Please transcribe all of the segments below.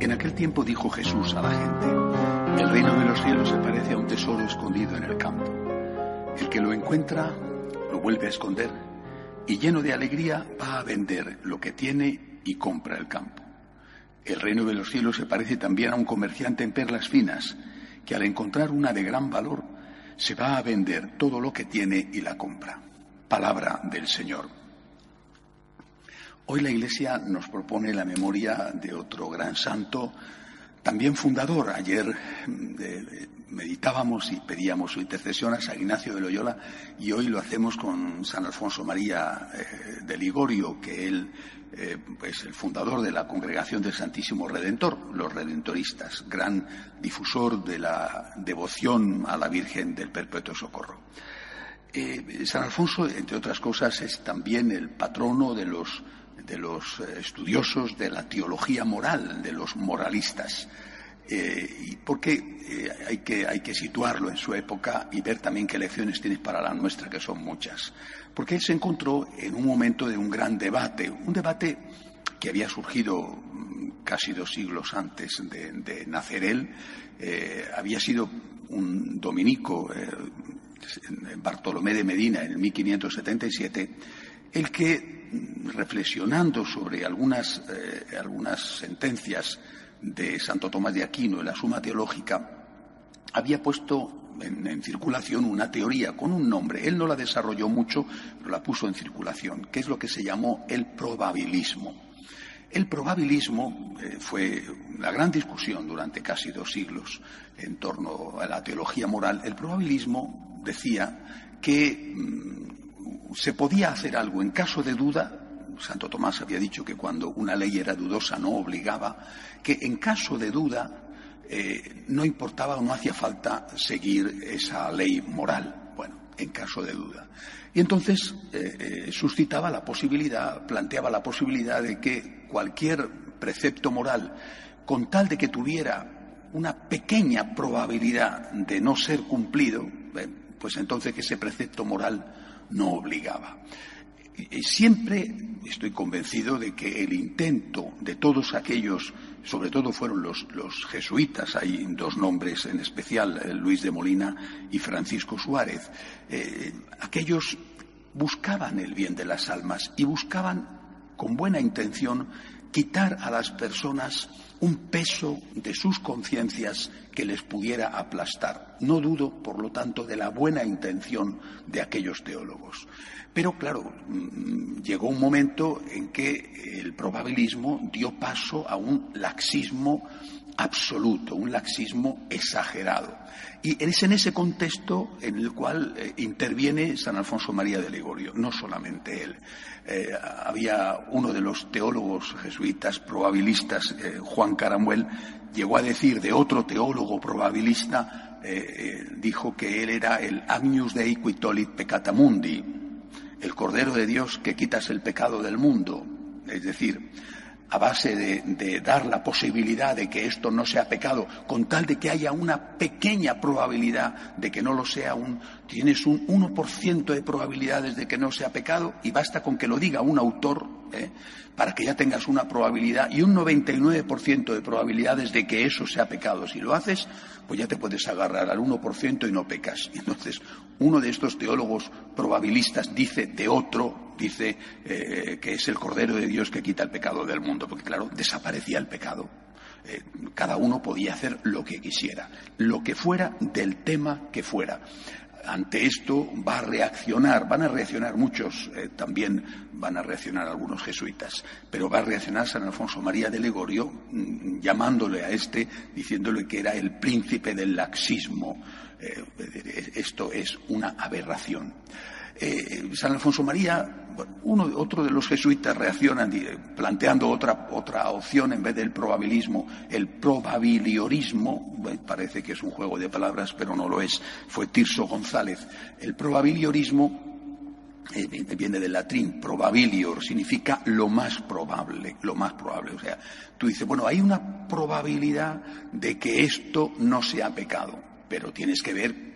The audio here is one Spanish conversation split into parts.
En aquel tiempo dijo Jesús a la gente, el reino de los cielos se parece a un tesoro escondido en el campo. El que lo encuentra lo vuelve a esconder y lleno de alegría va a vender lo que tiene y compra el campo. El reino de los cielos se parece también a un comerciante en perlas finas, que al encontrar una de gran valor se va a vender todo lo que tiene y la compra. Palabra del Señor. Hoy la Iglesia nos propone la memoria de otro gran santo, también fundador. Ayer eh, meditábamos y pedíamos su intercesión a San Ignacio de Loyola y hoy lo hacemos con San Alfonso María eh, de Ligorio, que él eh, pues el fundador de la Congregación del Santísimo Redentor, los redentoristas, gran difusor de la devoción a la Virgen del Perpetuo Socorro. Eh, San Alfonso, entre otras cosas, es también el patrono de los, de los eh, estudiosos de la teología moral, de los moralistas. Eh, porque hay, que, hay que situarlo en su época y ver también qué lecciones tiene para la nuestra, que son muchas. Porque él se encontró en un momento de un gran debate, un debate que había surgido mm, casi dos siglos antes de, nacer él, eh, había sido un dominico, eh, Bartolomé de Medina, en 1577, el que, reflexionando sobre algunas, eh, algunas sentencias de Santo Tomás de Aquino en la Suma Teológica, había puesto en, circulación una teoría con un nombre. Él no la desarrolló mucho, pero la puso en circulación, que es lo que se llamó el probabilismo. El probabilismo eh, fue la gran discusión durante casi dos siglos en torno a la teología moral. El probabilismo decía que mm, se podía hacer algo en caso de duda. Santo Tomás había dicho que cuando una ley era dudosa no obligaba, que en caso de duda eh, no importaba o no hacía falta seguir esa ley moral, bueno, en caso de duda. Y entonces eh, eh, suscitaba la posibilidad, planteaba la posibilidad de que cualquier precepto moral, con tal de que tuviera una pequeña probabilidad de no ser cumplido, pues entonces que ese precepto moral no obligaba. Siempre estoy convencido de que el intento de todos aquellos, sobre todo fueron los, jesuitas, hay dos nombres en especial, eh, Luis de Molina y Francisco Suárez, eh, aquellos buscaban el bien de las almas y buscaban con buena intención quitar a las personas un peso de sus conciencias que les pudiera aplastar. No dudo, por lo tanto, de la buena intención de aquellos teólogos. Pero, claro, mm, llegó un momento en que el probabilismo dio paso a un laxismo absoluto, un laxismo exagerado. Y es en ese contexto en el cual eh, interviene San Alfonso María de Ligorio, no solamente él. Eh, había uno de los teólogos jesuitas probabilistas, eh, Juan Caramuel, llegó a decir de otro teólogo probabilista, dijo que él era el Agnus Dei qui tolit el Cordero de Dios que quitas el pecado del mundo. Es decir, a base de, dar la posibilidad de que esto no sea pecado, con tal de que haya una pequeña probabilidad de que no lo sea, un, tienes un 1% de probabilidades de que no sea pecado y basta con que lo diga un autor ¿eh? para que ya tengas una probabilidad y un 99% de probabilidades de que eso sea pecado. Si lo haces, pues ya te puedes agarrar al 1% y no pecas. Entonces, uno de estos teólogos probabilistas dice de otro, dice eh, que es el Cordero de Dios que quita el pecado del mundo, porque claro, desaparecía el pecado. Eh, cada uno podía hacer lo que quisiera, lo que fuera del tema que fuera ante esto va a reaccionar, van a reaccionar muchos, eh, también van a reaccionar algunos jesuitas, pero va a reaccionar San Alfonso María de Legorio mm, llamándole a este, diciéndole que era el príncipe del laxismo, esto es una aberración. Eh, San Alfonso María, uno, otro de los jesuitas reaccionan planteando otra, otra opción en vez del probabilismo, el probabiliorismo, parece que es un juego de palabras, pero no lo es, fue Tirso González. El probabiliorismo eh, viene del latín probabilior, significa lo más probable, lo más probable. O sea, tú dices, bueno, hay una probabilidad de que esto no sea pecado, pero tienes que ver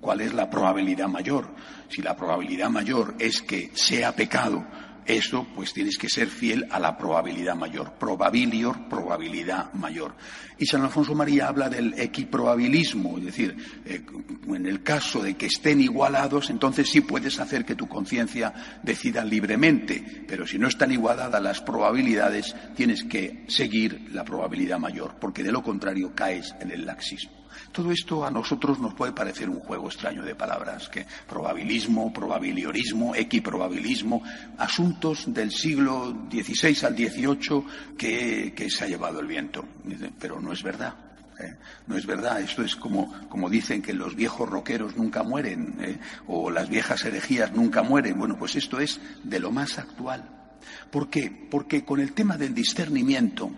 cuál es la probabilidad mayor. Si la probabilidad mayor es que sea pecado, eso pues tienes que ser fiel a la probabilidad mayor. Probabilior, probabilidad mayor. Y San Alfonso María habla del equiprobabilismo, es decir, eh, en el caso de que estén igualados, entonces sí puedes hacer que tu conciencia decida libremente, pero si no están igualadas las probabilidades, tienes que seguir la probabilidad mayor, porque de lo contrario caes en el laxismo. Todo esto a nosotros nos puede parecer un juego extraño de palabras, que probabilismo, probabiliorismo, equiprobabilismo, asuntos del siglo XVI al XVIII que, se ha llevado el viento. Pero no es verdad. ¿eh? No es verdad, esto es como, como, dicen que los viejos roqueros nunca mueren ¿eh? o las viejas herejías nunca mueren. Bueno, pues esto es de lo más actual. ¿Por qué? Porque con el tema del discernimiento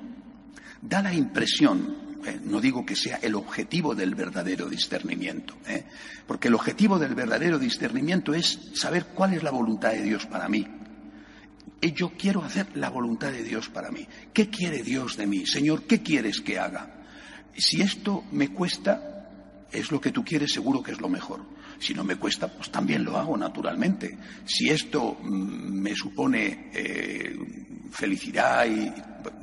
da la impresión eh, no digo que sea el objetivo del verdadero discernimiento, ¿eh? porque el objetivo del verdadero discernimiento es saber cuál es la voluntad de Dios para mí. Yo quiero hacer la voluntad de Dios para mí. ¿Qué quiere Dios de mí? Señor, ¿qué quieres que haga? Si esto me cuesta, es lo que tú quieres, seguro que es lo mejor. Si no me cuesta, pues también lo hago naturalmente. Si esto mm, me supone eh, felicidad y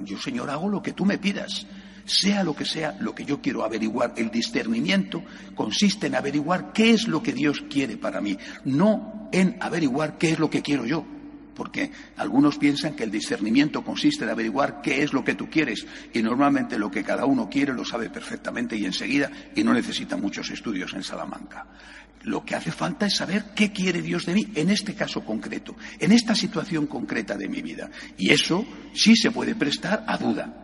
yo, Señor, hago lo que tú me pidas sea lo que sea lo que yo quiero averiguar, el discernimiento consiste en averiguar qué es lo que Dios quiere para mí, no en averiguar qué es lo que quiero yo. Porque algunos piensan que el discernimiento consiste en averiguar qué es lo que tú quieres y normalmente lo que cada uno quiere lo sabe perfectamente y enseguida y no necesita muchos estudios en Salamanca. Lo que hace falta es saber qué quiere Dios de mí en este caso concreto, en esta situación concreta de mi vida. Y eso sí se puede prestar a duda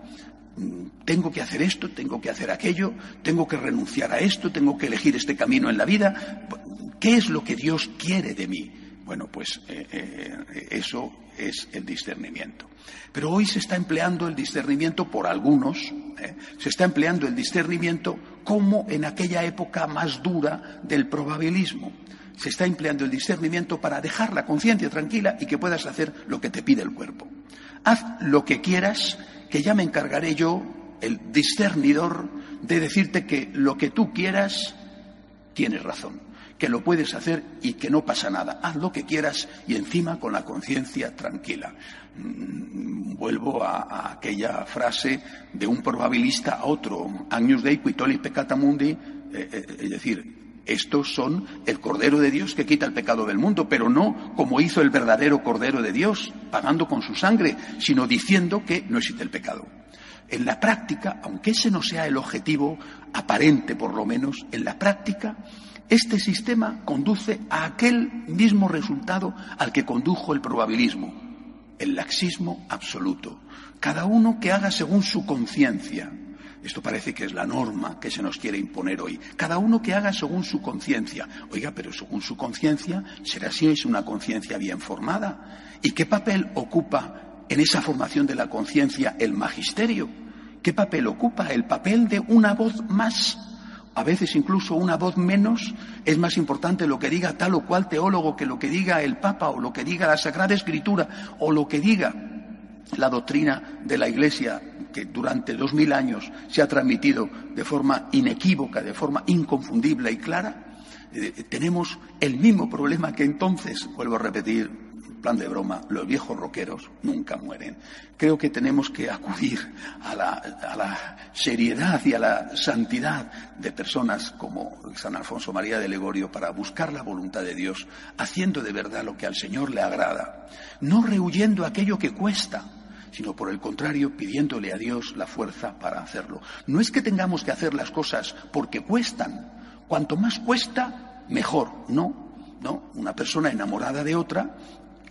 tengo que hacer esto, tengo que hacer aquello, tengo que renunciar a esto, tengo que elegir este camino en la vida. ¿Qué es lo que Dios quiere de mí? Bueno, pues eh, eh, eso es el discernimiento. Pero hoy se está empleando el discernimiento por algunos, ¿eh? se está empleando el discernimiento como en aquella época más dura del probabilismo. Se está empleando el discernimiento para dejar la conciencia tranquila y que puedas hacer lo que te pide el cuerpo. Haz lo que quieras que ya me encargaré yo, el discernidor, de decirte que lo que tú quieras, tienes razón, que lo puedes hacer y que no pasa nada. Haz lo que quieras y encima con la conciencia tranquila. Mm, vuelvo a, aquella frase de un probabilista a otro, Agnus Dei quitoli peccata mundi, eh, eh, es decir, estos son el Cordero de Dios que quita el pecado del mundo, pero no como hizo el verdadero Cordero de Dios, pagando con su sangre, sino diciendo que no existe el pecado. En la práctica, aunque ese no sea el objetivo aparente por lo menos, en la práctica, este sistema conduce a aquel mismo resultado al que condujo el probabilismo, el laxismo absoluto. Cada uno que haga según su conciencia, esto parece que es la norma que se nos quiere imponer hoy. Cada uno que haga según su conciencia. Oiga, pero según su conciencia, será si es una conciencia bien formada. ¿Y qué papel ocupa en esa formación de la conciencia el magisterio? ¿Qué papel ocupa? El papel de una voz más. A veces incluso una voz menos es más importante lo que diga tal o cual teólogo que lo que diga el Papa o lo que diga la Sagrada Escritura o lo que diga la doctrina de la Iglesia que durante dos mil años se ha transmitido de forma inequívoca, de forma inconfundible y clara, eh, tenemos el mismo problema que entonces, vuelvo a repetir, plan de broma, los viejos roqueros nunca mueren. Creo que tenemos que acudir a la, a la, seriedad y a la santidad de personas como San Alfonso María de Legorio para buscar la voluntad de Dios, haciendo de verdad lo que al Señor le agrada, no rehuyendo aquello que cuesta, sino por el contrario pidiéndole a Dios la fuerza para hacerlo. No es que tengamos que hacer las cosas porque cuestan. Cuanto más cuesta, mejor. No, no. Una persona enamorada de otra,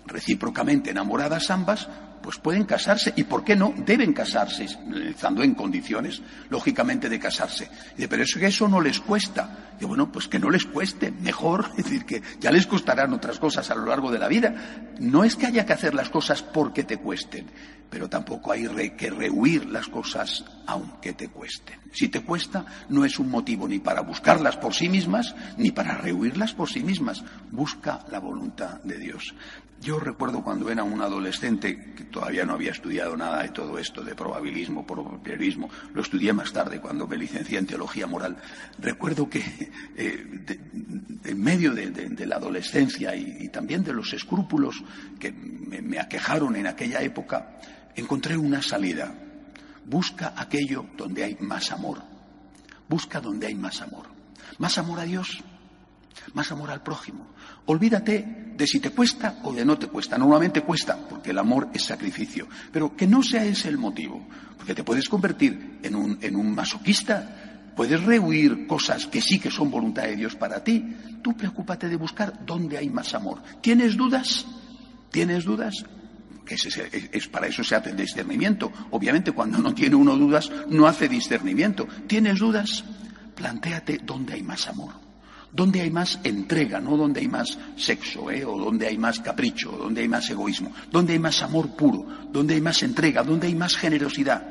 recíprocamente enamoradas ambas, pues pueden casarse y, ¿por qué no? Deben casarse, estando en condiciones, lógicamente, de casarse. pero eso que eso no les cuesta. Y bueno, pues que no les cueste, mejor, es decir, que ya les costarán otras cosas a lo largo de la vida. No es que haya que hacer las cosas porque te cuesten, pero tampoco hay que rehuir las cosas aunque te cuesten. Si te cuesta, no es un motivo ni para buscarlas por sí mismas, ni para rehuirlas por sí mismas. Busca la voluntad de Dios. Yo recuerdo cuando era un adolescente, todavía no había estudiado nada de todo esto, de probabilismo, probabilismo, lo estudié más tarde cuando me licencié en teología moral. Recuerdo que eh, en medio de, la adolescencia y, también de los escrúpulos que me aquejaron en aquella época, encontré una salida. Busca aquello donde hay más amor. Busca donde hay más amor. Más amor a Dios, más amor al prójimo. Olvídate de si te cuesta o de no te cuesta. Normalmente cuesta, porque el amor es sacrificio. Pero que no sea ese el motivo, porque te puedes convertir en un, en un masoquista, puedes rehuir cosas que sí que son voluntad de Dios para ti. Tú preocúpate de buscar dónde hay más amor. ¿Tienes dudas? ¿Tienes dudas? es, para eso se hace el discernimiento. Obviamente, cuando no tiene uno dudas, no hace discernimiento. ¿Tienes dudas? Plantéate dónde hay más amor, dónde hay más entrega, no dónde hay más sexo, ¿eh? o dónde hay más capricho, o dónde hay más egoísmo, dónde hay más amor puro, dónde hay más entrega, dónde hay más generosidad.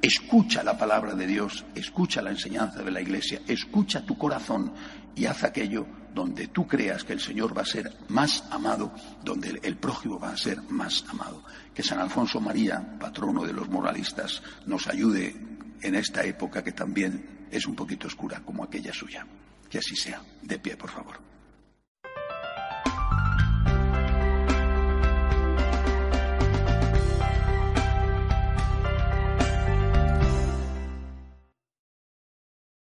Escucha la palabra de Dios, escucha la enseñanza de la Iglesia, escucha tu corazón y haz aquello donde tú creas que el Señor va a ser más amado, donde el prójimo va a ser más amado. Que San Alfonso María, patrono de los moralistas, nos ayude en esta época que también es un poquito oscura como aquella suya. Que así sea. De pie, por favor.